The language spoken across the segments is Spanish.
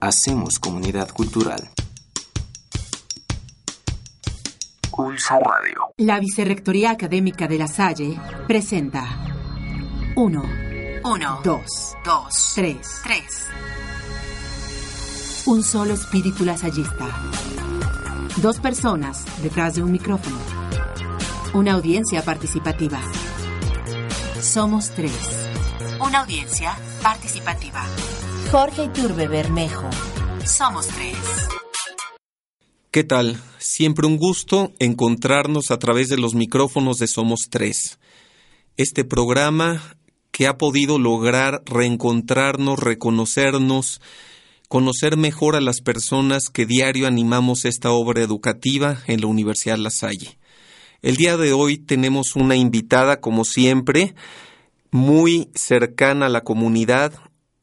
Hacemos comunidad cultural. Pulso Radio. La Vicerrectoría Académica de La Salle presenta 1, 1, 2, 2, 3. 3. Un solo espíritu lasallista. Dos personas detrás de un micrófono. Una audiencia participativa. Somos tres. Una audiencia participativa. Jorge Iturbe Bermejo. Somos tres. ¿Qué tal? Siempre un gusto encontrarnos a través de los micrófonos de Somos Tres. Este programa que ha podido lograr reencontrarnos, reconocernos, conocer mejor a las personas que diario animamos esta obra educativa en la Universidad La Salle. El día de hoy tenemos una invitada, como siempre, muy cercana a la comunidad,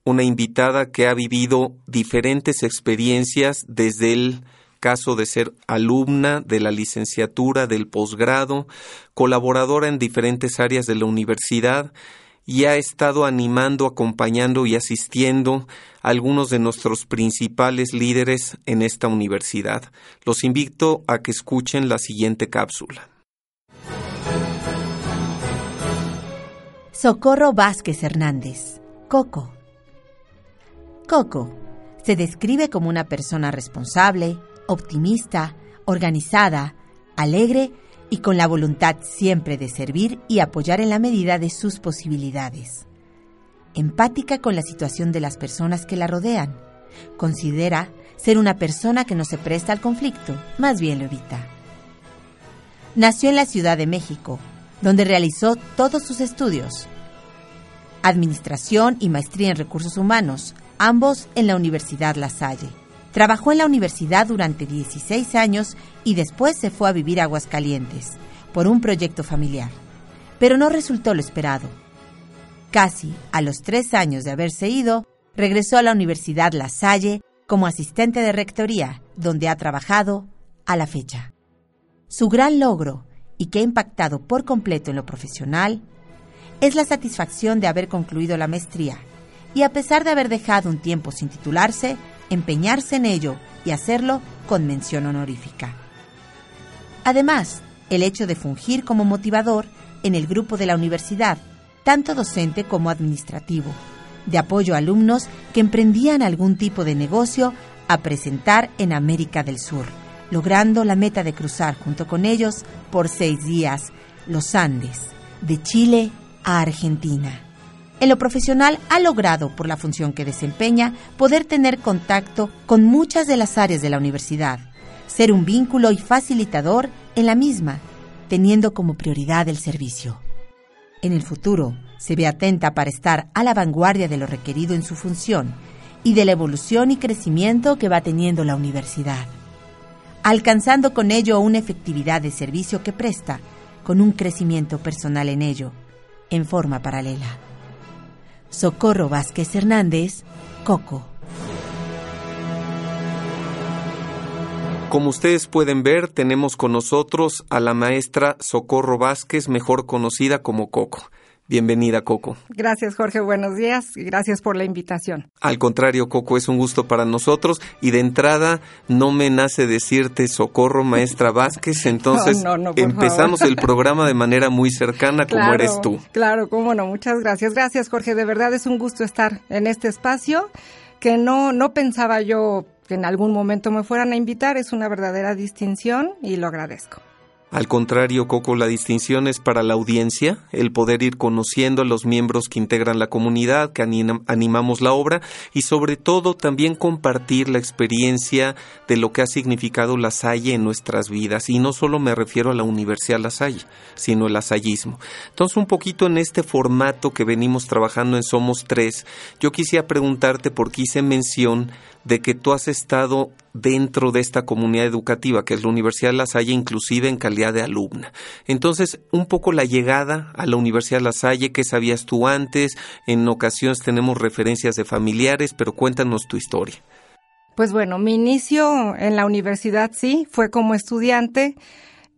una invitada que ha vivido diferentes experiencias desde el caso de ser alumna de la licenciatura, del posgrado, colaboradora en diferentes áreas de la universidad y ha estado animando, acompañando y asistiendo a algunos de nuestros principales líderes en esta universidad. Los invito a que escuchen la siguiente cápsula. Socorro Vázquez Hernández. Coco. Coco se describe como una persona responsable, optimista, organizada, alegre y con la voluntad siempre de servir y apoyar en la medida de sus posibilidades. Empática con la situación de las personas que la rodean. Considera ser una persona que no se presta al conflicto, más bien lo evita. Nació en la Ciudad de México, donde realizó todos sus estudios. Administración y maestría en recursos humanos, ambos en la Universidad La Salle. Trabajó en la universidad durante 16 años y después se fue a vivir a Aguascalientes por un proyecto familiar. Pero no resultó lo esperado. Casi a los tres años de haberse ido, regresó a la Universidad La Salle como asistente de rectoría, donde ha trabajado a la fecha. Su gran logro, y que ha impactado por completo en lo profesional, es la satisfacción de haber concluido la maestría y a pesar de haber dejado un tiempo sin titularse, empeñarse en ello y hacerlo con mención honorífica. Además, el hecho de fungir como motivador en el grupo de la universidad, tanto docente como administrativo, de apoyo a alumnos que emprendían algún tipo de negocio a presentar en América del Sur, logrando la meta de cruzar junto con ellos por seis días los Andes, de Chile a Argentina. En lo profesional ha logrado, por la función que desempeña, poder tener contacto con muchas de las áreas de la universidad, ser un vínculo y facilitador en la misma, teniendo como prioridad el servicio. En el futuro, se ve atenta para estar a la vanguardia de lo requerido en su función y de la evolución y crecimiento que va teniendo la universidad, alcanzando con ello una efectividad de servicio que presta, con un crecimiento personal en ello, en forma paralela. Socorro Vázquez Hernández, Coco. Como ustedes pueden ver, tenemos con nosotros a la maestra Socorro Vázquez, mejor conocida como Coco. Bienvenida, Coco. Gracias, Jorge. Buenos días y gracias por la invitación. Al contrario, Coco, es un gusto para nosotros y de entrada no me nace decirte socorro, maestra Vázquez, entonces no, no, no, empezamos favor. el programa de manera muy cercana como eres tú. Claro, cómo no. Muchas gracias. Gracias, Jorge. De verdad es un gusto estar en este espacio que no, no pensaba yo que en algún momento me fueran a invitar. Es una verdadera distinción y lo agradezco. Al contrario, Coco, la distinción es para la audiencia, el poder ir conociendo a los miembros que integran la comunidad, que anim- animamos la obra y sobre todo también compartir la experiencia de lo que ha significado la Salle en nuestras vidas. Y no solo me refiero a la Universidad La Salle, sino el lasallismo. Entonces, un poquito en este formato que venimos trabajando en Somos Tres, yo quisiera preguntarte porque hice mención de que tú has estado dentro de esta comunidad educativa, que es la Universidad La Salle, inclusive en calidad de alumna. Entonces, un poco la llegada a la Universidad La Salle, ¿qué sabías tú antes? En ocasiones tenemos referencias de familiares, pero cuéntanos tu historia. Pues bueno, mi inicio en la universidad sí, fue como estudiante.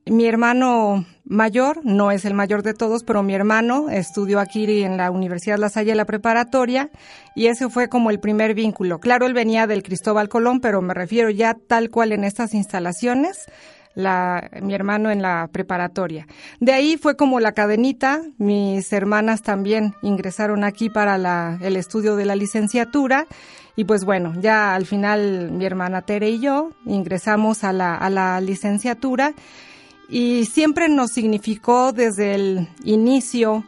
Mi hermano mayor, no es el mayor de todos, pero mi hermano estudió aquí en la Universidad La Salle, la preparatoria, y ese fue como el primer vínculo. Claro, él venía del Cristóbal Colón, pero me refiero ya tal cual en estas instalaciones, la, mi hermano en la preparatoria. De ahí fue como la cadenita, mis hermanas también ingresaron aquí para la, el estudio de la licenciatura, y pues bueno, ya al final mi hermana Tere y yo ingresamos a la, a la licenciatura, y siempre nos significó desde el inicio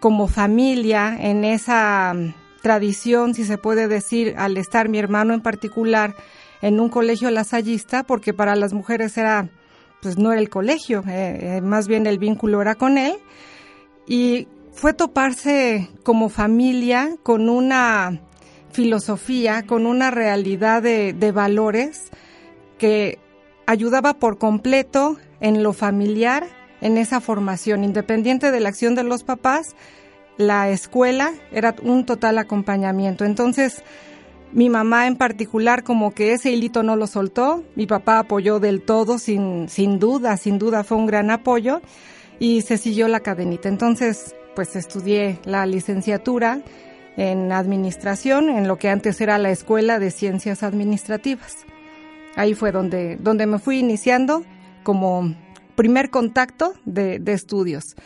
como familia en esa mm, tradición, si se puede decir, al estar mi hermano en particular en un colegio lasallista, porque para las mujeres era, pues no era el colegio, eh, eh, más bien el vínculo era con él, y fue toparse como familia con una filosofía, con una realidad de, de valores que ayudaba por completo en lo familiar, en esa formación, independiente de la acción de los papás, la escuela era un total acompañamiento. Entonces, mi mamá en particular como que ese hilito no lo soltó, mi papá apoyó del todo, sin, sin duda, sin duda fue un gran apoyo y se siguió la cadenita. Entonces, pues estudié la licenciatura en administración, en lo que antes era la Escuela de Ciencias Administrativas. Ahí fue donde, donde me fui iniciando como primer contacto de, estudios.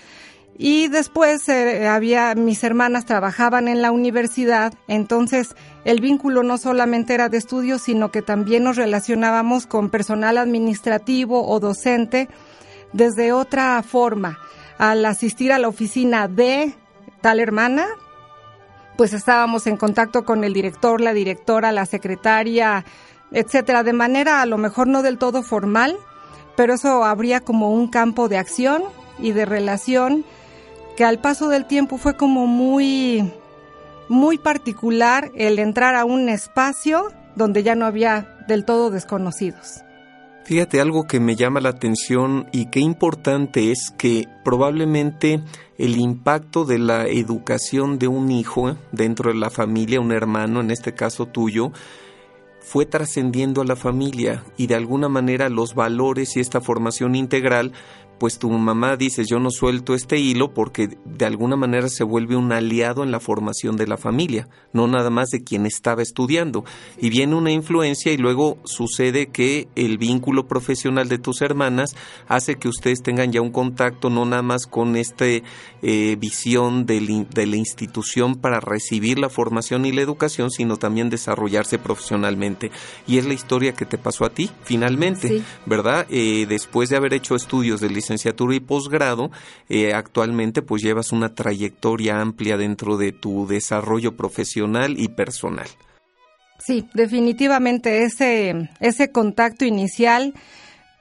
Y después eh, había, mis hermanas trabajaban en la universidad, entonces el vínculo no solamente era de estudios, sino que también nos relacionábamos con personal administrativo o docente desde otra forma. Al asistir a la oficina de tal hermana, pues estábamos en contacto con el director, la directora, la secretaria, etcétera, de manera a lo mejor no del todo formal, pero eso habría como un campo de acción y de relación que al paso del tiempo fue como muy muy particular el entrar a un espacio donde ya no había del todo desconocidos. Fíjate algo que me llama la atención y qué importante es que probablemente el impacto de la educación de un hijo dentro de la familia, un hermano, en este caso tuyo, fue trascendiendo a la familia y de alguna manera los valores y esta formación integral pues tu mamá dice yo no suelto este hilo porque de alguna manera se vuelve un aliado en la formación de la familia, no nada más de quien estaba estudiando. Y viene una influencia y luego sucede que el vínculo profesional de tus hermanas hace que ustedes tengan ya un contacto no nada más con esta eh, visión de, de la institución para recibir la formación y la educación, sino también desarrollarse profesionalmente. Y es la historia que te pasó a ti, finalmente, ¿verdad? Eh, después de haber hecho estudios de licenciatura y posgrado, eh, actualmente pues llevas una trayectoria amplia dentro de tu desarrollo profesional y personal. Sí, definitivamente ese, ese contacto inicial,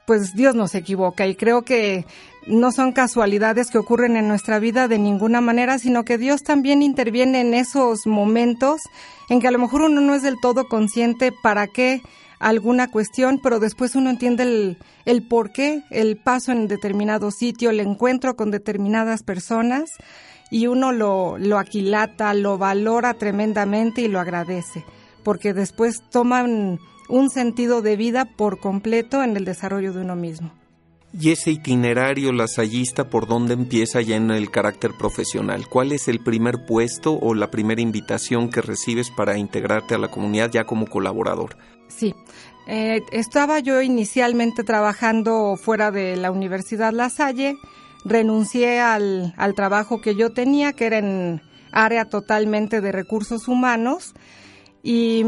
pues Dios no se equivoca y creo que no son casualidades que ocurren en nuestra vida de ninguna manera, sino que Dios también interviene en esos momentos en que a lo mejor uno no es del todo consciente para qué alguna cuestión, pero después uno entiende el, el por qué, el paso en determinado sitio, el encuentro con determinadas personas y uno lo, lo aquilata, lo valora tremendamente y lo agradece, porque después toman un sentido de vida por completo en el desarrollo de uno mismo. Y ese itinerario lasallista, ¿por dónde empieza ya en el carácter profesional? ¿Cuál es el primer puesto o la primera invitación que recibes para integrarte a la comunidad ya como colaborador? Sí, eh, estaba yo inicialmente trabajando fuera de la Universidad La Salle, renuncié al, al trabajo que yo tenía, que era en área totalmente de recursos humanos, y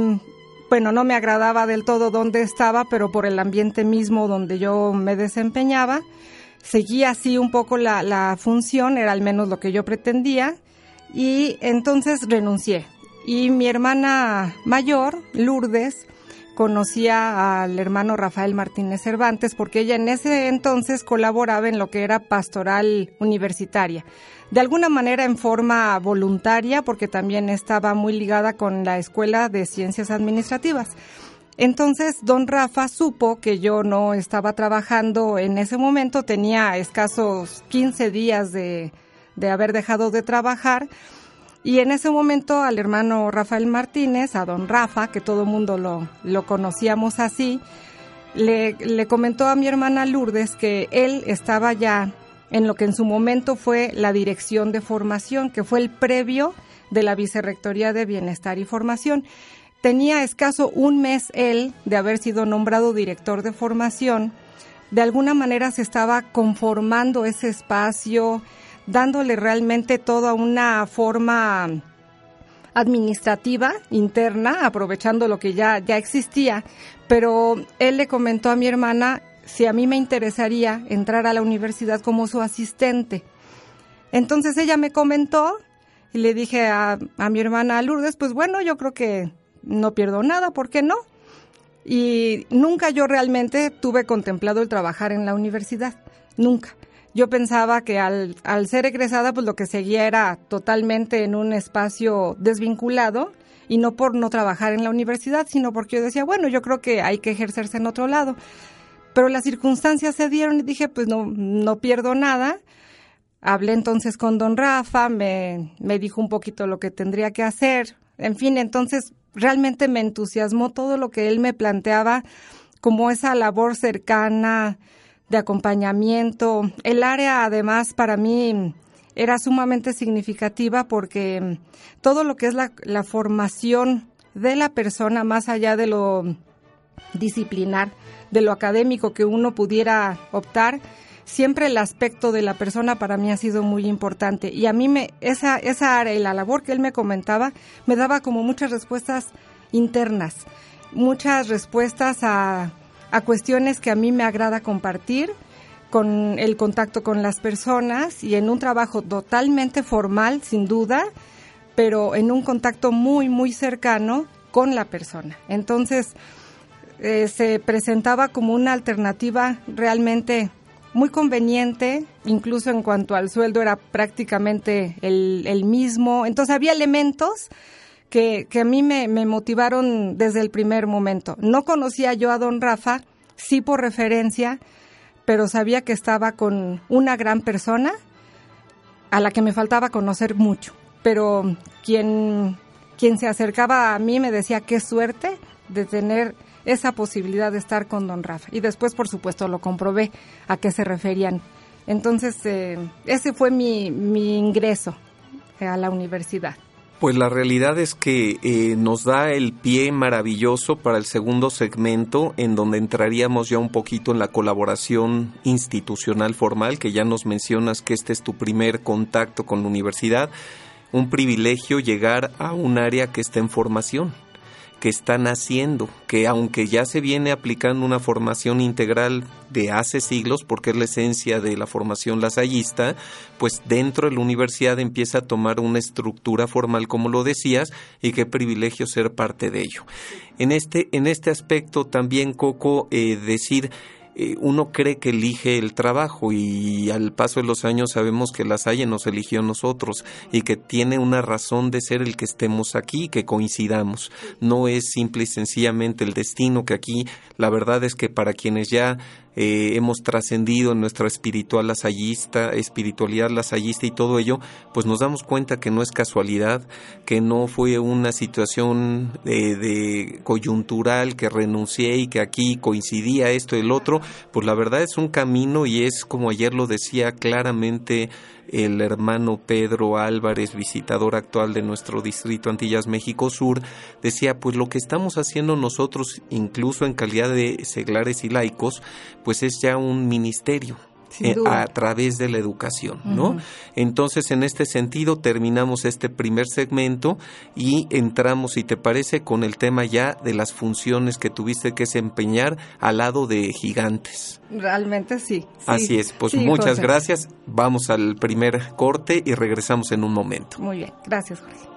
bueno, no me agradaba del todo donde estaba, pero por el ambiente mismo donde yo me desempeñaba, seguía así un poco la, la función, era al menos lo que yo pretendía, y entonces renuncié. Y mi hermana mayor, Lourdes, conocía al hermano Rafael Martínez Cervantes porque ella en ese entonces colaboraba en lo que era pastoral universitaria. De alguna manera en forma voluntaria porque también estaba muy ligada con la Escuela de Ciencias Administrativas. Entonces, don Rafa supo que yo no estaba trabajando en ese momento, tenía escasos 15 días de, de haber dejado de trabajar y en ese momento al hermano Rafael Martínez, a don Rafa, que todo el mundo lo, lo conocíamos así, le, le comentó a mi hermana Lourdes que él estaba ya en lo que en su momento fue la dirección de formación, que fue el previo de la Vicerrectoría de Bienestar y Formación. Tenía escaso un mes él de haber sido nombrado director de formación. De alguna manera se estaba conformando ese espacio, dándole realmente toda una forma administrativa interna, aprovechando lo que ya, ya existía. Pero él le comentó a mi hermana si a mí me interesaría entrar a la universidad como su asistente. Entonces ella me comentó y le dije a, a mi hermana Lourdes, pues bueno, yo creo que no pierdo nada, ¿por qué no? Y nunca yo realmente tuve contemplado el trabajar en la universidad, nunca. Yo pensaba que al, al ser egresada, pues lo que seguía era totalmente en un espacio desvinculado y no por no trabajar en la universidad, sino porque yo decía, bueno, yo creo que hay que ejercerse en otro lado. Pero las circunstancias se dieron y dije, pues no, no pierdo nada. Hablé entonces con don Rafa, me, me dijo un poquito lo que tendría que hacer. En fin, entonces realmente me entusiasmó todo lo que él me planteaba como esa labor cercana de acompañamiento. El área además para mí era sumamente significativa porque todo lo que es la, la formación de la persona más allá de lo disciplinar, de lo académico que uno pudiera optar, siempre el aspecto de la persona para mí ha sido muy importante y a mí me esa esa área y la labor que él me comentaba me daba como muchas respuestas internas, muchas respuestas a, a cuestiones que a mí me agrada compartir con el contacto con las personas y en un trabajo totalmente formal, sin duda, pero en un contacto muy, muy cercano con la persona. Entonces, eh, se presentaba como una alternativa realmente muy conveniente, incluso en cuanto al sueldo era prácticamente el, el mismo. Entonces había elementos que, a mí me, me, motivaron desde el primer momento. No conocía yo a don Rafa, sí por referencia, pero sabía que estaba con una gran persona a la que me faltaba conocer mucho. Pero quien, quien se acercaba a mí me decía qué suerte de tener esa posibilidad de estar con don Rafa. Y después, por supuesto, lo comprobé a qué se referían. Entonces, eh, ese fue mi, mi ingreso a la universidad. Pues la realidad es que eh, nos da el pie maravilloso para el segundo segmento, en donde entraríamos ya un poquito en la colaboración institucional formal, que ya nos mencionas que este es tu primer contacto con la universidad. Un privilegio llegar a un área que está en formación, que están haciendo, que aunque ya se viene aplicando una formación integral de hace siglos, porque es la esencia de la formación lasallista, pues dentro de la universidad empieza a tomar una estructura formal, como lo decías, y qué privilegio ser parte de ello. En este, en este aspecto también, Coco, eh, decir, eh, uno cree que elige el trabajo y al paso de los años sabemos que la Salle nos eligió a nosotros y que tiene una razón de ser el que estemos aquí, que coincidamos. No es simple y sencillamente el destino que aquí, la verdad es que para quienes ya eh, hemos trascendido en nuestra espiritual lasallista, espiritualidad lasallista y todo ello, pues nos damos cuenta que no es casualidad, que no fue una situación de, de coyuntural que renuncié y que aquí coincidía esto y el otro, pues la verdad es un camino y es como ayer lo decía claramente el hermano Pedro Álvarez, visitador actual de nuestro distrito Antillas México Sur, decía, pues lo que estamos haciendo nosotros, incluso en calidad de seglares y laicos, pues es ya un ministerio, eh, a través de la educación, ¿no? Uh -huh. Entonces, en este sentido, terminamos este primer segmento y entramos, si te parece, con el tema ya de las funciones que tuviste que desempeñar al lado de gigantes. Realmente sí. sí. Así es, pues sí, muchas José. gracias. Vamos al primer corte y regresamos en un momento. Muy bien, gracias, Jorge.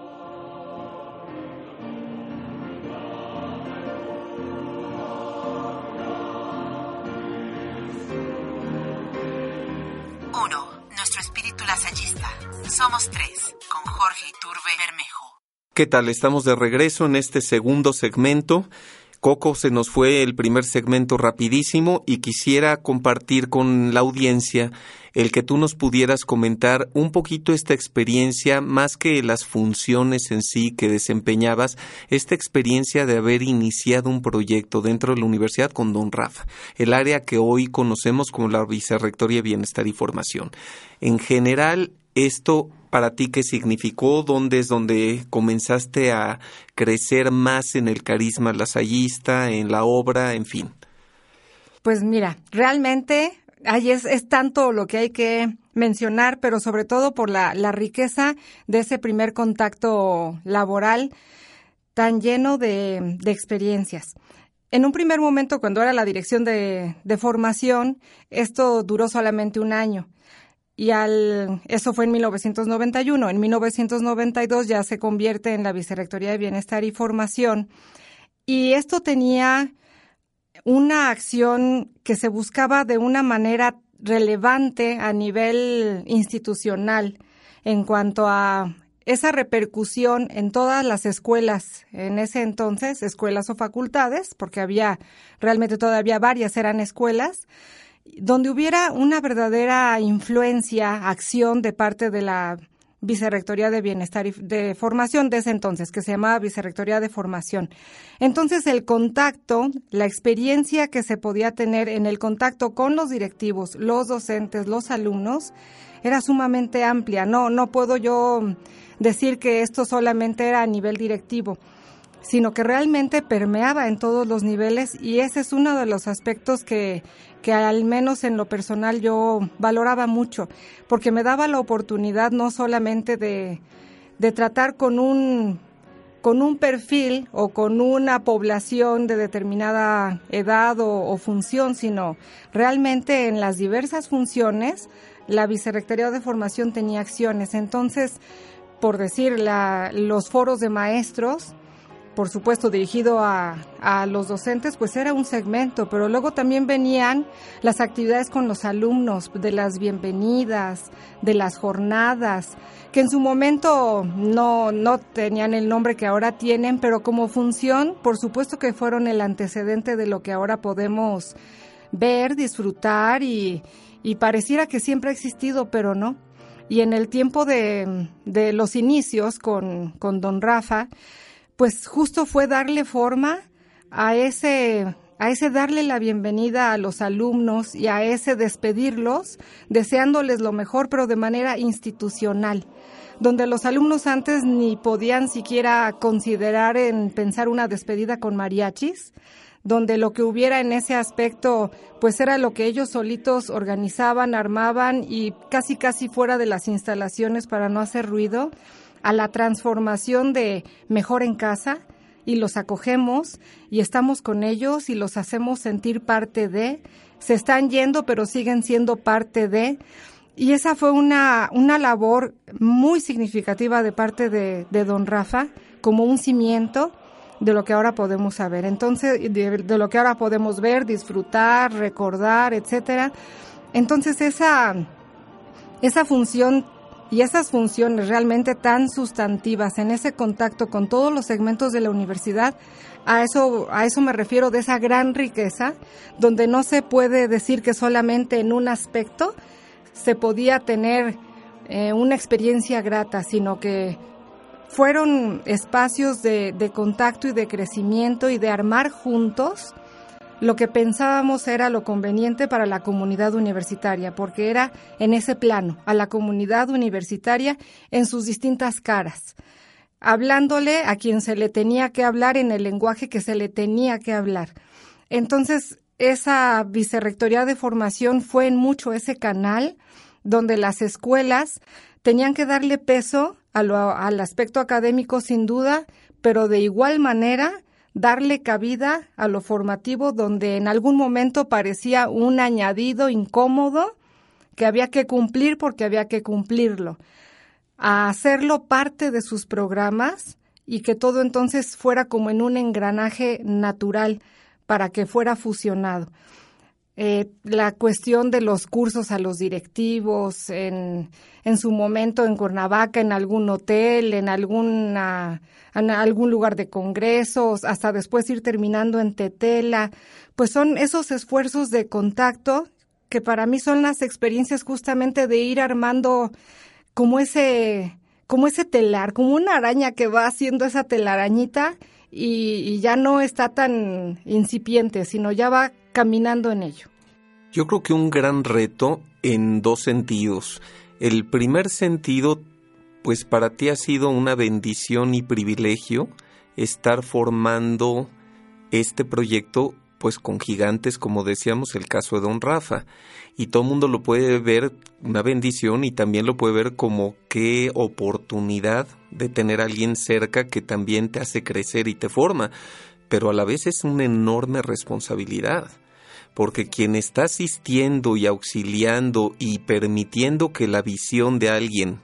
Somos tres, con Jorge Iturbe Bermejo. ¿Qué tal? Estamos de regreso en este segundo segmento Coco, se nos fue el primer segmento rapidísimo y quisiera compartir con la audiencia el que tú nos pudieras comentar un poquito esta experiencia, más que las funciones en sí que desempeñabas, esta experiencia de haber iniciado un proyecto dentro de la universidad con Don Rafa, el área que hoy conocemos como la Vicerrectoría de Bienestar y Formación. En general, esto para ti qué significó? ¿Dónde es donde comenzaste a crecer más en el carisma lasallista, en la obra, en fin? Pues mira, realmente ahí es, es tanto lo que hay que mencionar, pero sobre todo por la, la riqueza de ese primer contacto laboral tan lleno de, de experiencias. En un primer momento, cuando era la dirección de, de, formación, esto duró solamente un año y al eso fue en 1991. En 1992 ya se convierte en la Vicerrectoría de Bienestar y Formación y esto tenía una acción que se buscaba de una manera relevante a nivel institucional en cuanto a esa repercusión en todas las escuelas en ese entonces, escuelas o facultades, porque había realmente todavía varias eran escuelas, donde hubiera una verdadera influencia, acción de parte de la Vicerrectoría de Bienestar y de Formación de ese entonces, que se llamaba Vicerrectoría de Formación. Entonces, el contacto, la experiencia que se podía tener en el contacto con los directivos, los docentes, los alumnos, era sumamente amplia. No, no puedo yo decir que esto solamente era a nivel directivo sino que realmente permeaba en todos los niveles y ese es uno de los aspectos que, que al menos en lo personal yo valoraba mucho, porque me daba la oportunidad no solamente de, de tratar con un con un perfil o con una población de determinada edad o, o, función, sino realmente en las diversas funciones, la Vicerrectoría de Formación tenía acciones. Entonces, por decir, la, los foros de maestros, por supuesto dirigido a, a, los docentes, pues era un segmento, pero luego también venían las actividades con los alumnos, de las bienvenidas, de las jornadas, que en su momento no, no tenían el nombre que ahora tienen, pero como función, por supuesto que fueron el antecedente de lo que ahora podemos ver, disfrutar y, y pareciera que siempre ha existido, pero no. Y en el tiempo de, de los inicios con, con don Rafa, pues justo fue darle forma a ese a ese darle la bienvenida a los alumnos y a ese despedirlos, deseándoles lo mejor, pero de manera institucional, donde los alumnos antes ni podían siquiera considerar en pensar una despedida con mariachis, donde lo que hubiera en ese aspecto pues era lo que ellos solitos organizaban, armaban y casi casi fuera de las instalaciones para no hacer ruido a la transformación de mejor en casa y los acogemos y estamos con ellos y los hacemos sentir parte de, se están yendo pero siguen siendo parte de. Y esa fue una, una labor muy significativa de parte de, de don Rafa como un cimiento de lo que ahora podemos saber. Entonces, de, lo que ahora podemos ver, disfrutar, recordar, etcétera. Entonces, esa, esa función y esas funciones realmente tan sustantivas en ese contacto con todos los segmentos de la universidad, a eso, a eso me refiero de esa gran riqueza, donde no se puede decir que solamente en un aspecto se podía tener eh, una experiencia grata, sino que fueron espacios de, de contacto y de crecimiento y de armar juntos lo que pensábamos era lo conveniente para la comunidad universitaria, porque era en ese plano, a la comunidad universitaria en sus distintas caras, hablándole a quien se le tenía que hablar en el lenguaje que se le tenía que hablar. Entonces, esa vicerrectoría de formación fue en mucho ese canal donde las escuelas tenían que darle peso al aspecto académico sin duda, pero de igual manera darle cabida a lo formativo donde en algún momento parecía un añadido incómodo que había que cumplir porque había que cumplirlo, a hacerlo parte de sus programas y que todo entonces fuera como en un engranaje natural para que fuera fusionado. Eh, la cuestión de los cursos a los directivos, en, en su momento en Cuernavaca, en algún hotel, en, alguna, en algún lugar de congresos, hasta después ir terminando en Tetela, pues son esos esfuerzos de contacto que para mí son las experiencias justamente de ir armando como ese, como ese telar, como una araña que va haciendo esa telarañita y, y ya no está tan incipiente, sino ya va caminando en ello? Yo creo que un gran reto en dos sentidos. El primer sentido, pues para ti ha sido una bendición y privilegio estar formando este proyecto pues con gigantes, como decíamos, el caso de Don Rafa. Y todo el mundo lo puede ver una bendición y también lo puede ver como qué oportunidad de tener a alguien cerca que también te hace crecer y te forma. Pero a la vez es una enorme responsabilidad porque quien está asistiendo y auxiliando y permitiendo que la visión de alguien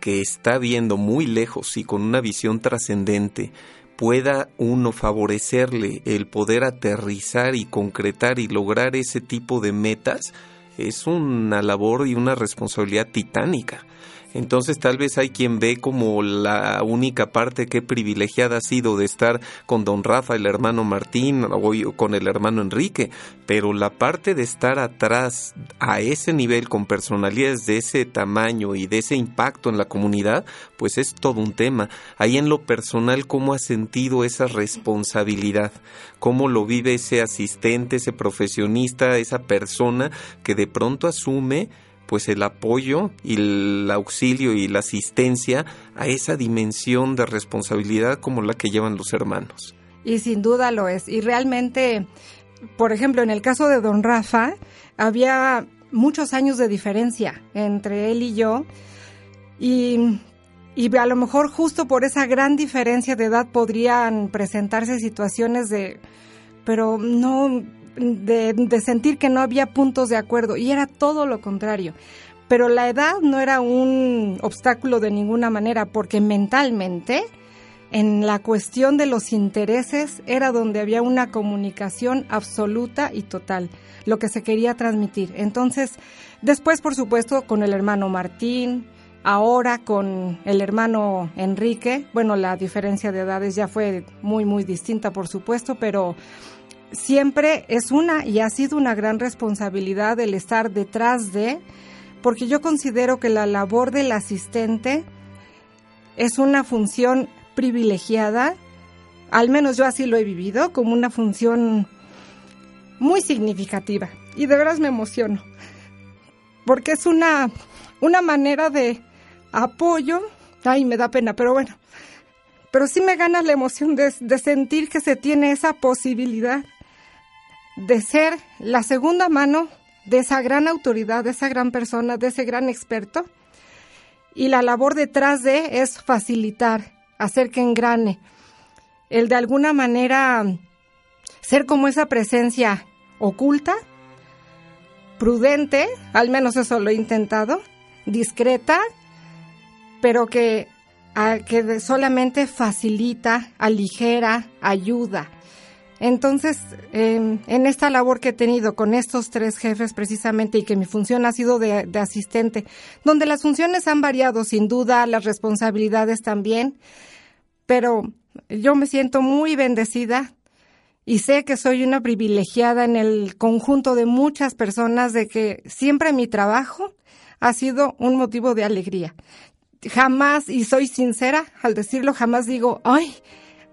que está viendo muy lejos y con una visión trascendente pueda uno favorecerle el poder aterrizar y concretar y lograr ese tipo de metas, es una labor y una responsabilidad titánica. Entonces tal vez hay quien ve como la única parte que privilegiada ha sido de estar con don Rafa, el hermano Martín o con el hermano Enrique, pero la parte de estar atrás a ese nivel con personalidades de ese tamaño y de ese impacto en la comunidad, pues es todo un tema. Ahí en lo personal, ¿cómo ha sentido esa responsabilidad? ¿Cómo lo vive ese asistente, ese profesionista, esa persona que de pronto asume pues el apoyo y el auxilio y la asistencia a esa dimensión de responsabilidad como la que llevan los hermanos. Y sin duda lo es. Y realmente, por ejemplo, en el caso de don Rafa, había muchos años de diferencia entre él y yo. Y, y a lo mejor justo por esa gran diferencia de edad podrían presentarse situaciones de, pero no, de, sentir que no había puntos de acuerdo y era todo lo contrario. Pero la edad no era un obstáculo de ninguna manera porque mentalmente en la cuestión de los intereses era donde había una comunicación absoluta y total, lo que se quería transmitir. Entonces, después, por supuesto, con el hermano Martín, ahora con el hermano Enrique, bueno, la diferencia de edades ya fue muy, muy distinta, por supuesto, pero siempre es una y ha sido una gran responsabilidad el estar detrás de, porque yo considero que la labor del asistente es una función privilegiada, al menos yo así lo he vivido, como una función muy significativa. Y de veras me emociono, porque es una, una manera de apoyo, ay, me da pena, pero bueno, pero sí me gana la emoción de, de sentir que se tiene esa posibilidad de ser la segunda mano de esa gran autoridad, de esa gran persona, de ese gran experto. Y la labor detrás de es facilitar, hacer que engrane. El de alguna manera ser como esa presencia oculta, prudente, al menos eso lo he intentado, discreta, pero que, que solamente facilita, aligera, ayuda entonces, en esta labor que he tenido con estos tres jefes precisamente y que mi función ha sido de, asistente, donde las funciones han variado sin duda, las responsabilidades también, pero yo me siento muy bendecida y sé que soy una privilegiada en el conjunto de muchas personas de que siempre mi trabajo ha sido un motivo de alegría. Jamás, y soy sincera al decirlo, jamás digo, ay,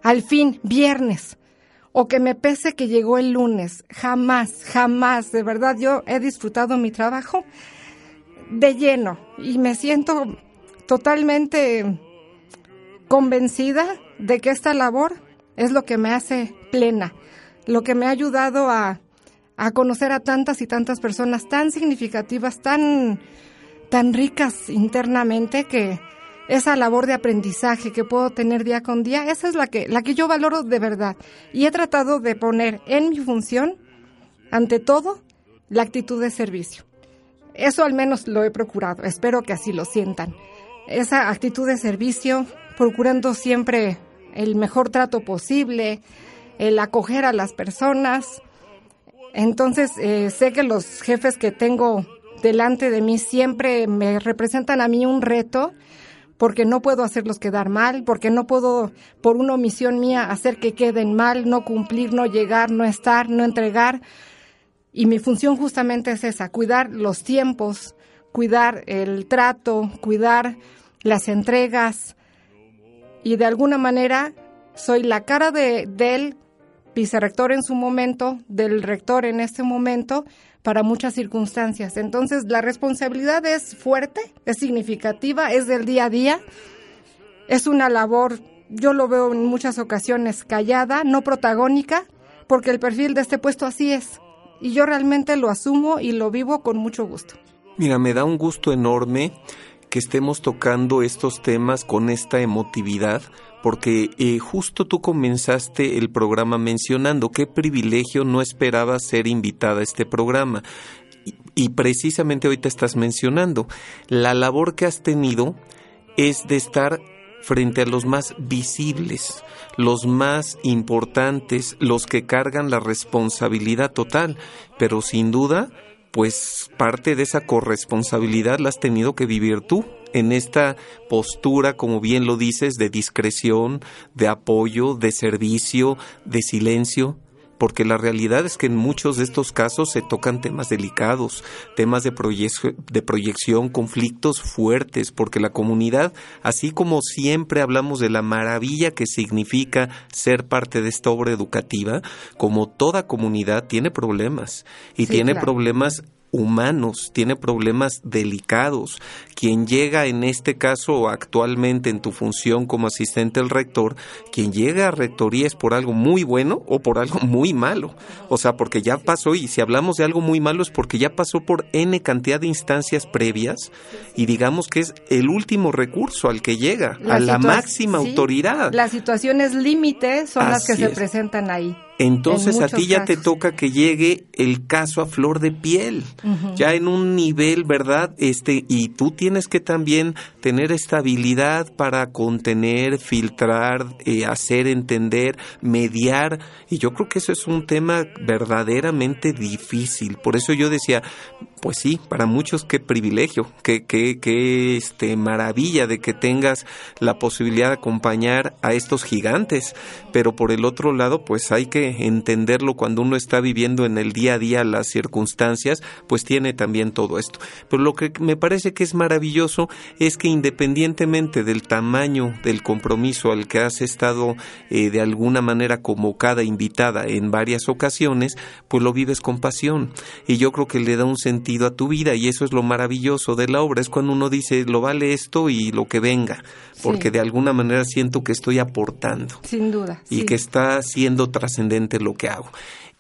al fin, viernes o que me pese que llegó el lunes. Jamás, jamás. De verdad, yo he disfrutado mi trabajo de lleno y me siento totalmente convencida de que esta labor es lo que me hace plena, lo que me ha ayudado a, a conocer a tantas y tantas personas tan significativas, tan, tan ricas internamente que, esa labor de aprendizaje que puedo tener día con día, esa es la que, la que yo valoro de verdad. Y he tratado de poner en mi función, ante todo, la actitud de servicio. Eso al menos lo he procurado, espero que así lo sientan. Esa actitud de servicio, procurando siempre el mejor trato posible, el acoger a las personas, Entonces, eh, sé que los jefes que tengo delante de mí siempre me representan a mí un reto porque no puedo hacerlos quedar mal, porque no puedo, por una omisión mía, hacer que queden mal, no cumplir, no llegar, no estar, no entregar. Y mi función justamente es esa, cuidar los tiempos, cuidar el trato, cuidar las entregas. Y de alguna manera soy la cara de, del vicerrector en su momento, del rector en este momento, para muchas circunstancias. Entonces, la responsabilidad es fuerte, es significativa, es del día a día. Es una labor, yo lo veo en muchas ocasiones callada, no protagónica, porque el perfil de este puesto así es. Y yo realmente lo asumo y lo vivo con mucho gusto. Mira, me da un gusto enorme que estemos tocando estos temas con esta emotividad, porque eh, justo tú comenzaste el programa mencionando qué privilegio no esperaba ser invitada a este programa. Y, y precisamente hoy te estás mencionando, la labor que has tenido es de estar frente a los más visibles, los más importantes, los que cargan la responsabilidad total, pero sin duda, pues parte de esa corresponsabilidad la has tenido que vivir tú en esta postura, como bien lo dices, de discreción, de apoyo, de servicio, de silencio, porque la realidad es que en muchos de estos casos se tocan temas delicados, temas de, de, proyección, conflictos fuertes, porque la comunidad, así como siempre hablamos de la maravilla que significa ser parte de esta obra educativa, como toda comunidad tiene problemas y sí, tiene claro. problemas humanos, tiene problemas delicados. Quien llega en este caso actualmente en tu función como asistente del rector, quien llega a rectoría es por algo muy bueno o por algo muy malo. O sea, porque ya pasó, y si hablamos de algo muy malo es porque ya pasó por N cantidad de instancias previas y digamos que es el último recurso al que llega, la a la máxima sí, autoridad. Las situaciones límites son Así las que es. se presentan ahí. Entonces a ti ya casos. te toca que llegue el caso a flor de piel, uh -huh. ya en un nivel, ¿verdad? Este, y tú tienes que también tener estabilidad para contener, filtrar, eh, hacer entender, mediar. Y yo creo que eso es un tema verdaderamente difícil. Por eso yo decía, pues sí, para muchos qué privilegio, qué, qué, qué este, maravilla de que tengas la posibilidad de acompañar a estos gigantes. Pero por el otro lado, pues hay que entenderlo cuando uno está viviendo en el día a día las circunstancias, pues tiene también todo esto. Pero lo que me parece que es maravilloso es que independientemente del tamaño del compromiso al que has estado eh, de alguna manera convocada, invitada en varias ocasiones, pues lo vives con pasión. Y yo creo que le da un sentido a tu vida y eso es lo maravilloso de la obra, es cuando uno dice, lo vale esto y lo que venga, porque sí. de alguna manera siento que estoy aportando. Sin duda. Y sí. que está siendo trascendente lo que hago.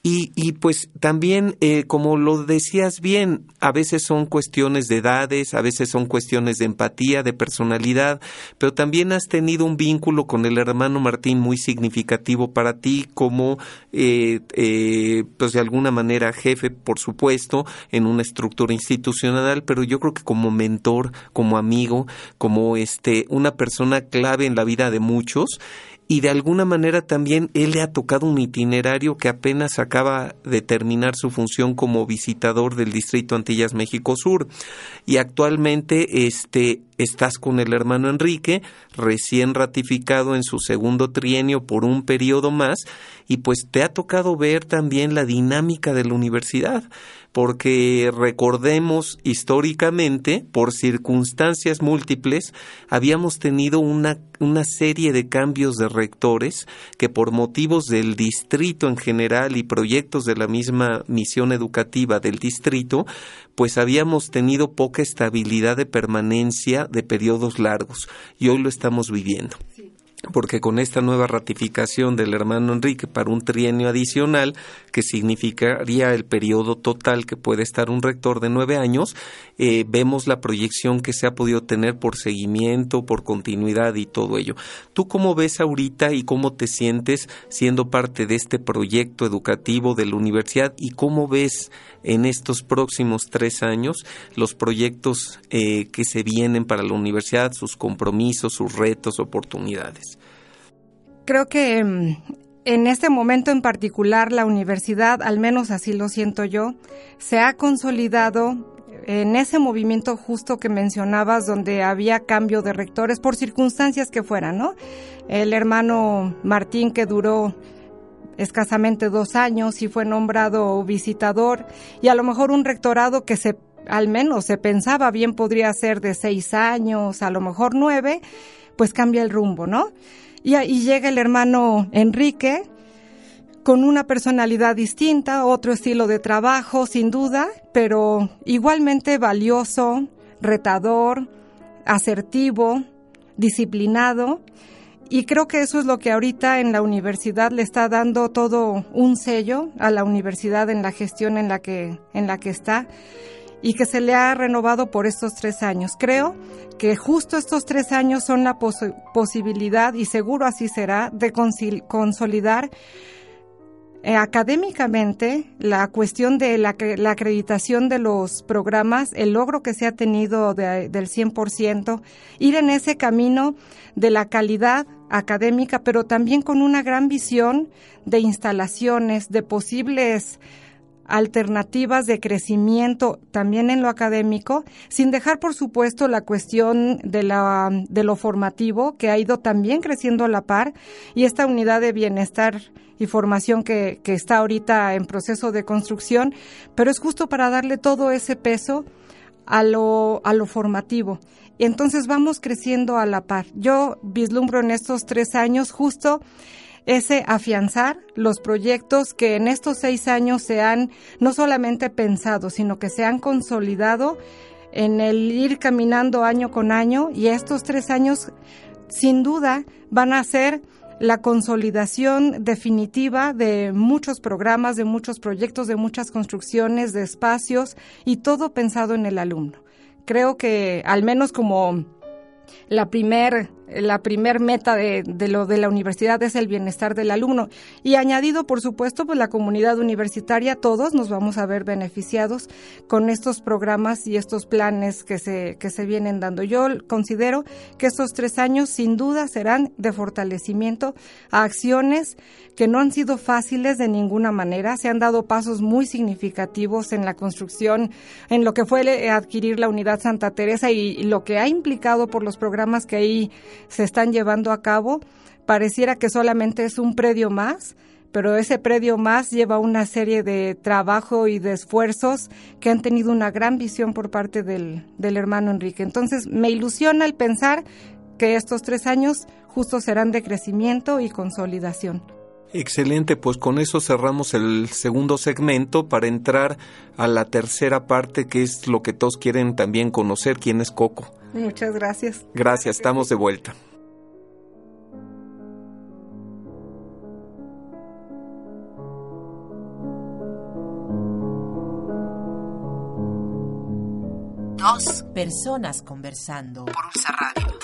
Y, y, pues también, eh, como lo decías bien, a veces son cuestiones de edades, a veces son cuestiones de empatía, de personalidad, pero también has tenido un vínculo con el hermano Martín muy significativo para ti como, eh, eh, pues de alguna manera jefe, por supuesto, en una estructura institucional, pero yo creo que como mentor, como amigo, como este, una persona clave en la vida de muchos y de alguna manera también él le ha tocado un itinerario que apenas acaba de terminar su función como visitador del distrito Antillas México Sur. Y actualmente este estás con el hermano Enrique recién ratificado en su segundo trienio por un periodo más y pues te ha tocado ver también la dinámica de la universidad porque recordemos históricamente, por circunstancias múltiples, habíamos tenido una, una, serie de cambios de rectores que por motivos del distrito en general y proyectos de la misma misión educativa del distrito, pues habíamos tenido poca estabilidad de permanencia de periodos largos y hoy lo estamos viviendo. Porque con esta nueva ratificación del hermano Enrique para un trienio adicional, que significaría el periodo total que puede estar un rector de nueve años, eh, vemos la proyección que se ha podido tener por seguimiento, por continuidad y todo ello. ¿Tú cómo ves ahorita y cómo te sientes siendo parte de este proyecto educativo de la universidad y cómo ves en estos próximos tres años los proyectos eh, que se vienen para la universidad, sus compromisos, sus retos, oportunidades? Creo que mm, en este momento en particular la universidad, al menos así lo siento yo, se ha consolidado en ese movimiento justo que mencionabas, donde había cambio de rectores por circunstancias que fueran, ¿no? El hermano Martín que duró escasamente dos años y fue nombrado visitador y a lo mejor un rectorado que se al menos se pensaba bien podría ser de seis años, a lo mejor nueve, pues cambia el rumbo, ¿no? Y, ahí llega el hermano Enrique con una personalidad distinta, otro estilo de trabajo, sin duda, pero igualmente valioso, retador, asertivo, disciplinado. Y creo que eso es lo que ahorita en la universidad le está dando todo un sello a la universidad en la gestión en la que, en la que está y que se le ha renovado por estos tres años. Creo que justo estos tres años son la posibilidad, y seguro así será, de consolidar eh, académicamente la cuestión de la, acreditación de los programas, el logro que se ha tenido del 100%, ir en ese camino de la calidad académica, pero también con una gran visión de instalaciones, de posibles alternativas de crecimiento también en lo académico, sin dejar por supuesto la cuestión de, la, de lo formativo, que ha ido también creciendo a la par, y esta unidad de bienestar y formación que, está ahorita en proceso de construcción, pero es justo para darle todo ese peso a lo, a lo formativo. Y entonces vamos creciendo a la par. Yo vislumbro en estos tres años justo ese afianzar los proyectos que en estos seis años se han no solamente pensado, sino que se han consolidado en el ir caminando año con año y estos tres años sin duda van a ser la consolidación definitiva de muchos programas, de muchos proyectos, de muchas construcciones, de espacios y todo pensado en el alumno. Creo que al menos como la primer la primer meta de, lo de la universidad es el bienestar del alumno. Y añadido por supuesto pues la comunidad universitaria todos nos vamos a ver beneficiados con estos programas y estos planes que se que se vienen dando. Yo considero que estos tres años sin duda serán de fortalecimiento a acciones que no han sido fáciles de ninguna manera se han dado pasos muy significativos en la construcción en lo que fue adquirir la unidad Santa Teresa y lo que ha implicado por los programas que ahí se están llevando a cabo. Pareciera que solamente es un predio más, pero ese predio más lleva una serie de trabajo y de esfuerzos que han tenido una gran visión por parte del, del hermano Enrique. Entonces me ilusiona el pensar que estos tres años justo serán de crecimiento y consolidación. Excelente, pues con eso cerramos el segundo segmento para entrar a la tercera parte que es lo que todos quieren también conocer, quién es Coco. Muchas gracias. Gracias, estamos de vuelta. Dos personas conversando por Ulsa Radio.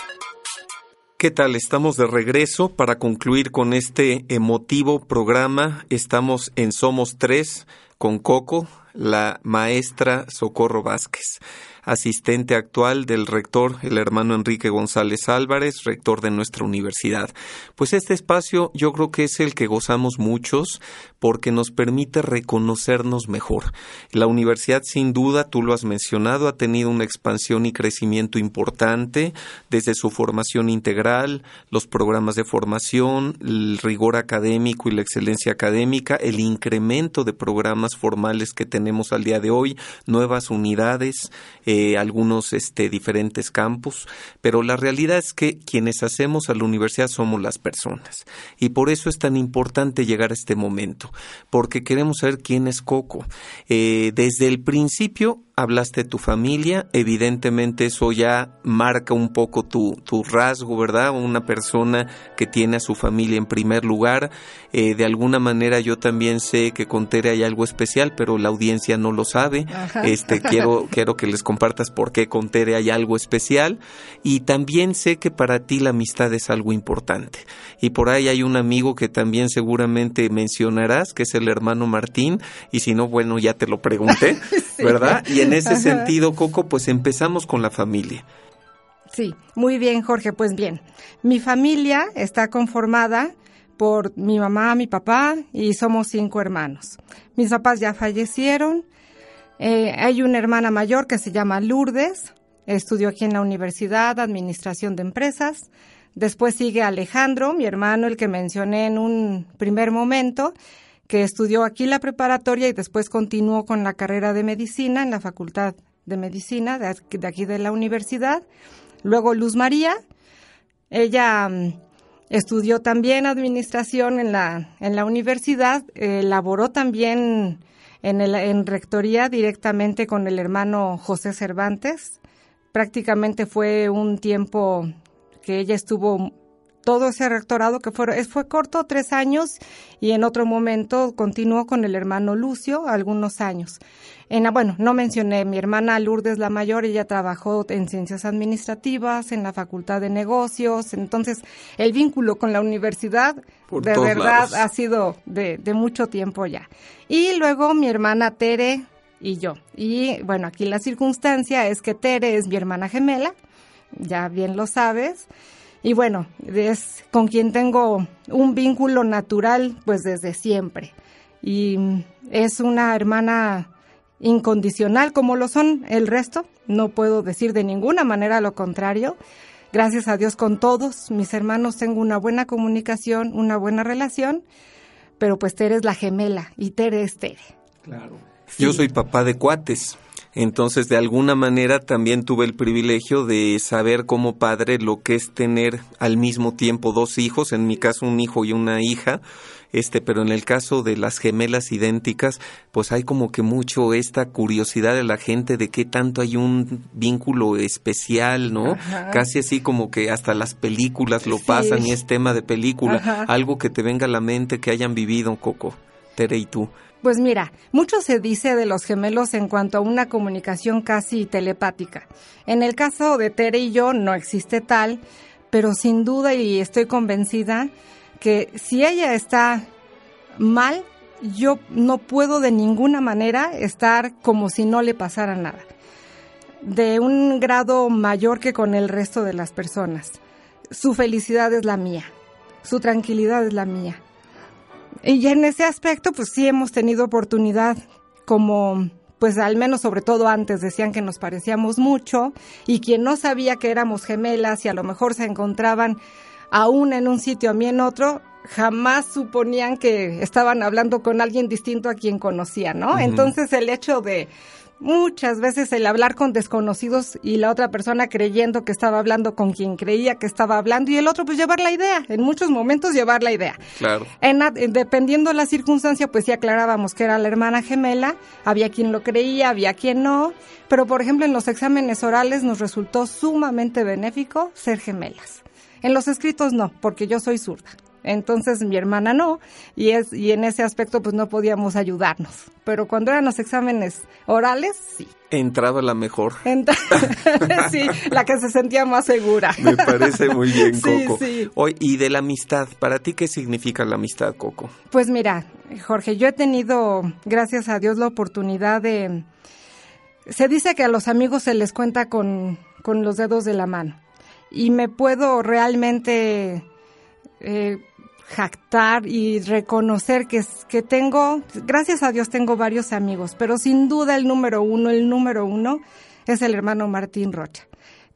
¿Qué tal? Estamos de regreso para concluir con este emotivo programa. Estamos en Somos Tres con Coco, la maestra Socorro Vázquez asistente actual del rector, el hermano Enrique González Álvarez, rector de nuestra universidad. Pues este espacio yo creo que es el que gozamos muchos porque nos permite reconocernos mejor. La universidad, sin duda, tú lo has mencionado, ha tenido una expansión y crecimiento importante desde su formación integral, los programas de formación, el rigor académico y la excelencia académica, el incremento de programas formales que tenemos al día de hoy, nuevas unidades, eh, algunos este, diferentes campos, pero la realidad es que quienes hacemos a la universidad somos las personas. Y por eso es tan importante llegar a este momento, porque queremos saber quién es Coco. Eh, desde el principio hablaste de tu familia, evidentemente eso ya marca un poco tu, tu rasgo, ¿verdad? Una persona que tiene a su familia en primer lugar. Eh, de alguna manera yo también sé que con Tere hay algo especial, pero la audiencia no lo sabe. Este, quiero, quiero que les compartas por qué con Tere hay algo especial. Y también sé que para ti la amistad es algo importante. Y por ahí hay un amigo que también seguramente mencionarás, que es el hermano Martín. Y si no, bueno, ya te lo pregunté, ¿verdad? En ese sentido, Coco, pues empezamos con la familia. Sí, muy bien, Jorge. Pues bien, mi familia está conformada por mi mamá, mi papá y somos cinco hermanos. Mis papás ya fallecieron. Eh, hay una hermana mayor que se llama Lourdes, estudió aquí en la universidad, Administración de Empresas. Después sigue Alejandro, mi hermano, el que mencioné en un primer momento, que estudió aquí la preparatoria y después continuó con la carrera de medicina en la Facultad de Medicina de aquí de la universidad. Luego Luz María, ella mm, estudió también administración en la, en la universidad, elaboró también en, el, en rectoría directamente con el hermano José Cervantes. Prácticamente fue un tiempo que ella estuvo todo ese rectorado que fue, fue corto, tres años, y en otro momento continuó con el hermano Lucio algunos años. En, bueno, no mencioné, mi hermana Lourdes la mayor, ella trabajó en ciencias administrativas, en la facultad de negocios, entonces el vínculo con la universidad de verdad ha sido de, de mucho tiempo ya. Y luego mi hermana Tere y yo. Y bueno, aquí la circunstancia es que Tere es mi hermana gemela, ya bien lo sabes. Y bueno, es con quien tengo un vínculo natural pues desde siempre. Y es una hermana incondicional como lo son el resto. No puedo decir de ninguna manera lo contrario. Gracias a Dios con todos mis hermanos tengo una buena comunicación, una buena relación, pero pues Tere es la gemela y Tere es Tere. Claro. Yo soy papá de cuates. Entonces, de alguna manera también tuve el privilegio de saber como padre lo que es tener al mismo tiempo dos hijos, en mi caso un hijo y una hija, este, pero en el caso de las gemelas idénticas, pues hay como que mucho esta curiosidad de la gente de qué tanto hay un vínculo especial, ¿no? Casi así como que hasta las películas lo pasan y es tema de película, algo que te venga a la mente que hayan vivido, Coco, Tere y tú. Pues mira, mucho se dice de los gemelos en cuanto a una comunicación casi telepática. En el caso de Tere y yo no existe tal, pero sin duda y estoy convencida que si ella está mal, yo no puedo de ninguna manera estar como si no le pasara nada. De un grado mayor que con el resto de las personas. Su felicidad es la mía. Su tranquilidad es la mía y en ese aspecto, pues sí hemos tenido oportunidad como pues al menos sobre todo antes decían que nos parecíamos mucho y quien no sabía que éramos gemelas y a lo mejor se encontraban a una en un sitio, a mí en otro, jamás suponían que estaban hablando con alguien distinto a quien conocían, ¿no? Entonces el hecho de muchas veces el hablar con desconocidos y la otra persona creyendo que estaba hablando con quien creía que estaba hablando y el otro pues llevar la idea, en muchos momentos llevar la idea. Claro. En, dependiendo de la circunstancia pues sí aclarábamos que era la hermana gemela, había quien lo creía, había quien no, pero por ejemplo en los exámenes orales nos resultó sumamente benéfico ser gemelas. En los escritos no, porque yo soy zurda. Entonces mi hermana no, y, es, y en ese aspecto pues no podíamos ayudarnos. Pero cuando eran los exámenes orales, sí. Entraba la mejor. sí, la que se sentía más segura. Me parece muy bien, Coco. Sí, Hoy, y de la amistad, ¿para ti qué significa la amistad, Coco? Pues mira, Jorge, yo he tenido, gracias a Dios, la oportunidad de... Se dice que a los amigos se les cuenta con, con los dedos de la mano. Y me puedo realmente... Eh, jactar y reconocer que, que tengo, gracias a Dios tengo varios amigos, pero sin duda el número uno, el número uno es el hermano Martín Rocha.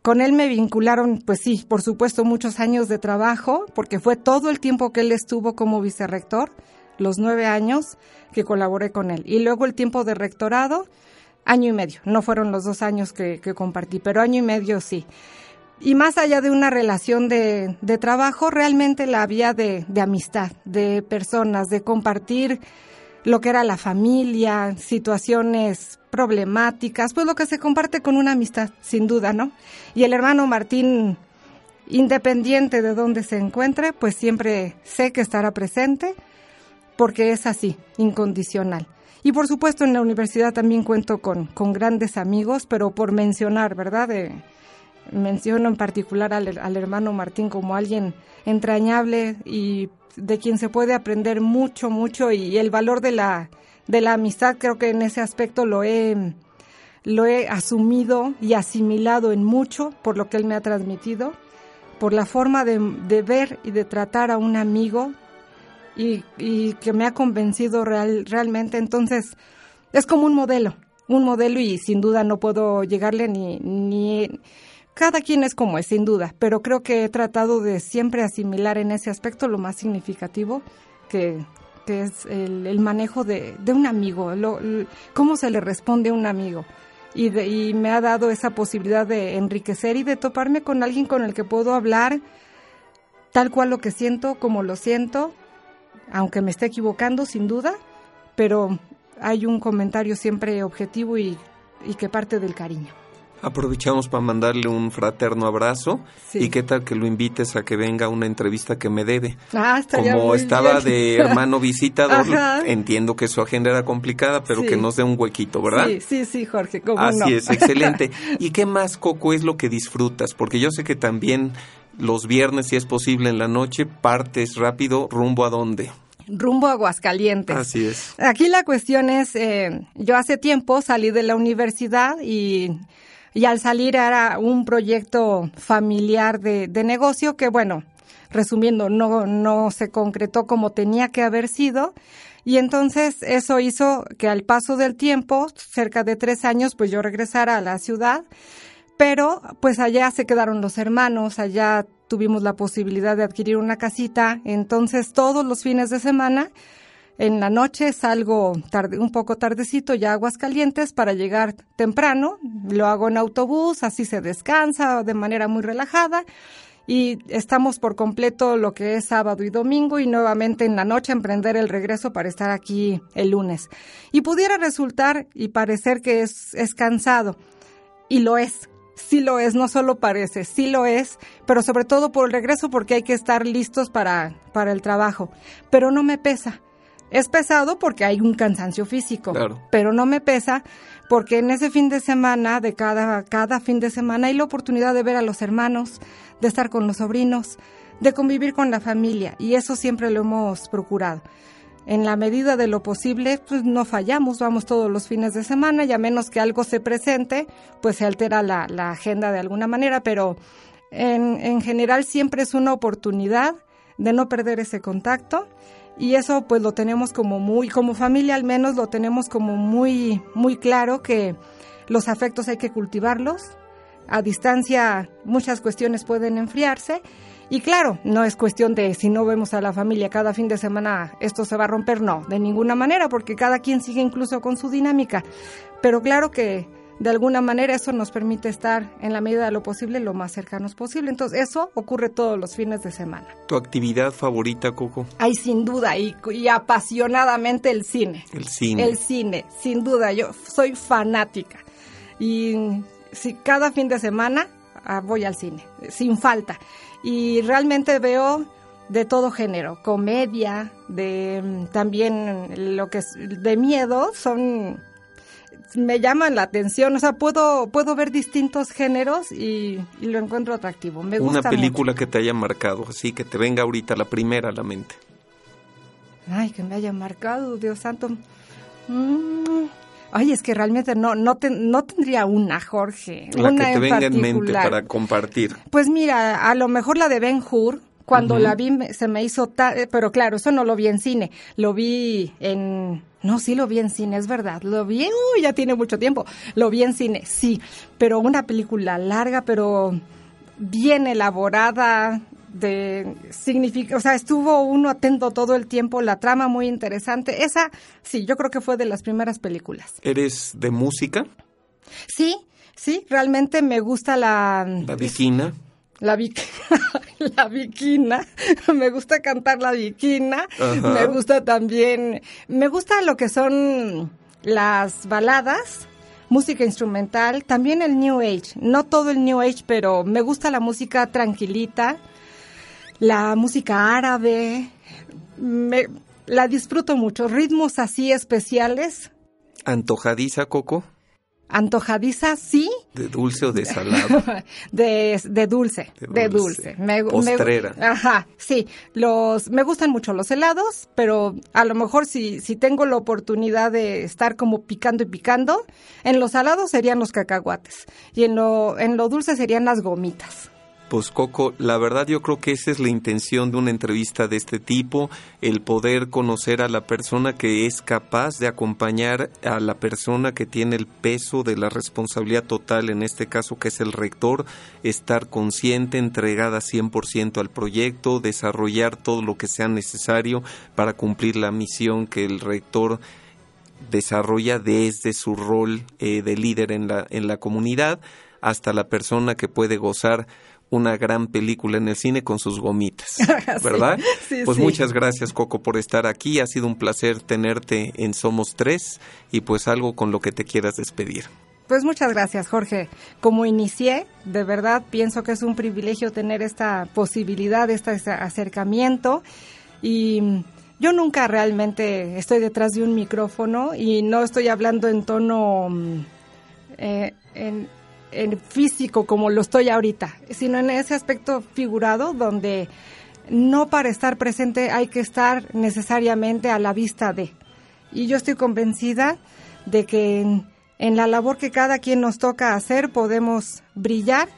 Con él me vincularon, pues sí, por supuesto, muchos años de trabajo, porque fue todo el tiempo que él estuvo como vicerrector, los nueve años que colaboré con él. Y luego el tiempo de rectorado, año y medio. No fueron los dos años que, que compartí, pero año y medio sí y más allá de una relación de, de trabajo, realmente la había de, de, amistad, de personas, de compartir lo que era la familia, situaciones problemáticas, pues lo que se comparte con una amistad, sin duda, ¿no? Y el hermano Martín, independiente de dónde se encuentre, pues siempre sé que estará presente, porque es así, incondicional. Y por supuesto en la universidad también cuento con, con grandes amigos, pero por mencionar, ¿verdad? De, menciono en particular al, hermano Martín como alguien entrañable y de quien se puede aprender mucho, mucho y el valor de la, de la amistad creo que en ese aspecto lo he, lo he asumido y asimilado en mucho por lo que él me ha transmitido, por la forma de, de ver y de tratar a un amigo y, y que me ha convencido real, realmente. Entonces, es como un modelo, un modelo y sin duda no puedo llegarle ni, ni cada quien es como es, sin duda, pero creo que he tratado de siempre asimilar en ese aspecto lo más significativo que, que es el, el manejo de, de, un amigo, lo, cómo se le responde a un amigo. Y, de, y me ha dado esa posibilidad de enriquecer y de toparme con alguien con el que puedo hablar tal cual lo que siento, como lo siento, aunque me esté equivocando sin duda, pero hay un comentario siempre objetivo y, y que parte del cariño. Aprovechamos para mandarle un fraterno abrazo sí. y qué tal que lo invites a que venga a una entrevista que me debe. Ah, Como muy estaba bien. de hermano visitador, Ajá. entiendo que su agenda era complicada, pero Sí. que nos dé un huequito, ¿verdad? Sí, sí, sí, Jorge, cómo Así no. es, excelente. ¿Y qué más, Coco, es lo que disfrutas? Porque yo sé que también los viernes, si es posible en la noche, partes rápido rumbo a dónde. Rumbo a Aguascalientes. Así es. Aquí la cuestión es, eh, yo hace tiempo salí de la universidad y, y al salir era un proyecto familiar de, de negocio que, bueno, resumiendo, no, no se concretó como tenía que haber sido. Y entonces eso hizo que al paso del tiempo, cerca de tres años, pues yo regresara a la ciudad. Pero pues allá se quedaron los hermanos, allá tuvimos la posibilidad de adquirir una casita, entonces todos los fines de semana, en la noche salgo tarde, un poco tardecito ya a Aguascalientes para llegar temprano, lo hago en autobús, así se descansa de manera muy relajada y estamos por completo lo que es sábado y domingo y nuevamente en la noche emprender el regreso para estar aquí el lunes. Y pudiera resultar y parecer que es, es cansado, y lo es, sí lo es, no solo parece, sí lo es, pero sobre todo por el regreso porque hay que estar listos para, para el trabajo. Pero no me pesa. Es pesado porque hay un cansancio físico, Claro. pero no me pesa porque en ese fin de semana, de cada, cada fin de semana, hay la oportunidad de ver a los hermanos, de estar con los sobrinos, de convivir con la familia y eso siempre lo hemos procurado. En la medida de lo posible, pues no fallamos, vamos todos los fines de semana y a menos que algo se presente, pues se altera la, la agenda de alguna manera, pero en, en general siempre es una oportunidad de no perder ese contacto y eso pues lo tenemos como muy, como familia al menos lo tenemos como muy, muy claro que los afectos hay que cultivarlos. A distancia muchas cuestiones pueden enfriarse y claro, no es cuestión de si no vemos a la familia cada fin de semana esto se va a romper, no, de ninguna manera porque cada quien sigue incluso con su dinámica. Pero claro que de alguna manera eso nos permite estar en la medida de lo posible lo más cercanos posible. Entonces eso ocurre todos los fines de semana. ¿Tu actividad favorita, Coco? Hay sin duda y, y apasionadamente el cine. El cine. El cine, sin duda. Yo soy fanática. Y si cada fin de semana ah, voy al cine, sin falta. Y realmente veo de todo género, comedia, de mm, también lo que es de miedo, son me llaman la atención, o sea, puedo puedo ver distintos géneros y, y lo encuentro atractivo. Me Una gusta película que te haya marcado, así que te venga ahorita la primera a la mente. Ay, que me haya marcado, Dios santo. Mm. Ay, es que realmente no no te- no tendría una, Jorge, La una que te en venga en mente particular. para compartir. Pues mira, a lo mejor la de Ben Hur, cuando la vi me- se me hizo, ta- eh, pero claro, eso no lo vi en cine, lo vi en, no, sí lo vi en cine, es verdad, lo vi, uy, ya tiene mucho tiempo, lo vi en cine, sí, pero una película larga, pero bien elaborada, de significa, o sea, estuvo uno atento todo el tiempo, la trama muy interesante, esa, sí, yo creo que fue de las primeras películas. ¿Eres de música? Sí, sí, realmente me gusta la... ¿La viquina? La, vic- la viquina, me gusta cantar la viquina, Ajá. me gusta también, me gusta lo que son las baladas, música instrumental, también el New Age, no todo el New Age, pero me gusta la música tranquilita, la música árabe, me, la disfruto mucho, ritmos así especiales, ¿Antojadiza, Coco? Antojadiza, sí, ¿De dulce o de salado? de, de dulce, De de dulce. me- Postrera. ajá, sí. Los, me gustan mucho los helados, pero a lo mejor si, si tengo la oportunidad de estar como picando y picando, en los salados serían los cacahuates y en lo, en lo dulce serían las gomitas. Pues Coco, la verdad yo creo que esa es la intención de una entrevista de este tipo, el poder conocer a la persona que es capaz de acompañar a la persona que tiene el peso de la responsabilidad total, en este caso que es el rector, estar consciente, entregada 100% al proyecto, desarrollar todo lo que sea necesario para cumplir la misión que el rector desarrolla desde su rol eh, de líder en la, en la comunidad hasta la persona que puede gozar una gran película en el cine con sus gomitas, ¿verdad? pues muchas gracias Coco por estar aquí, ha sido un placer tenerte en Somos Tres y pues algo con lo que te quieras despedir. Pues muchas gracias, Jorge. Como inicié, de verdad pienso que es un privilegio tener esta posibilidad, este acercamiento y yo nunca realmente estoy detrás de un micrófono y no estoy hablando en tono mm, eh, en, en físico como lo estoy ahorita, sino en ese aspecto figurado donde no para estar presente hay que estar necesariamente a la vista de. Y yo estoy convencida de que en, en, la labor que cada quien nos toca hacer podemos brillar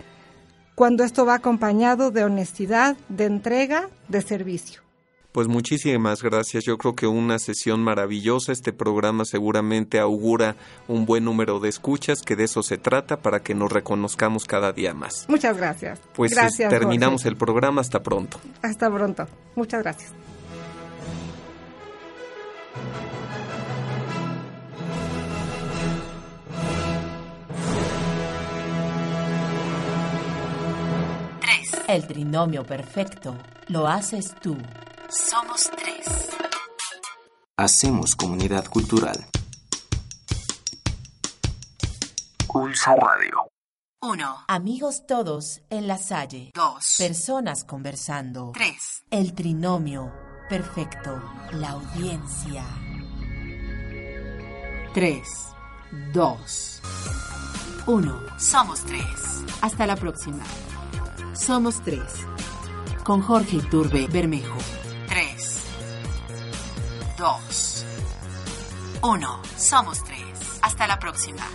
cuando esto va acompañado de honestidad, de entrega, de servicio. Pues muchísimas gracias. Yo creo que una sesión maravillosa. Este programa seguramente augura un buen número de escuchas, que de eso se trata, para que nos reconozcamos cada día más. Muchas gracias. Pues gracias, terminamos el programa. Hasta pronto. Hasta pronto. Muchas gracias. Tres. El trinomio perfecto lo haces tú. Somos tres. Hacemos comunidad cultural. Pulso Radio. Uno. Amigos todos en la Salle. Dos. Personas conversando. Tres. El trinomio perfecto. La audiencia. Tres. Dos. Uno. Somos tres. Hasta la próxima. Somos tres. Con Jorge Iturbe Bermejo. Dos. Uno. Somos tres. Hasta la próxima.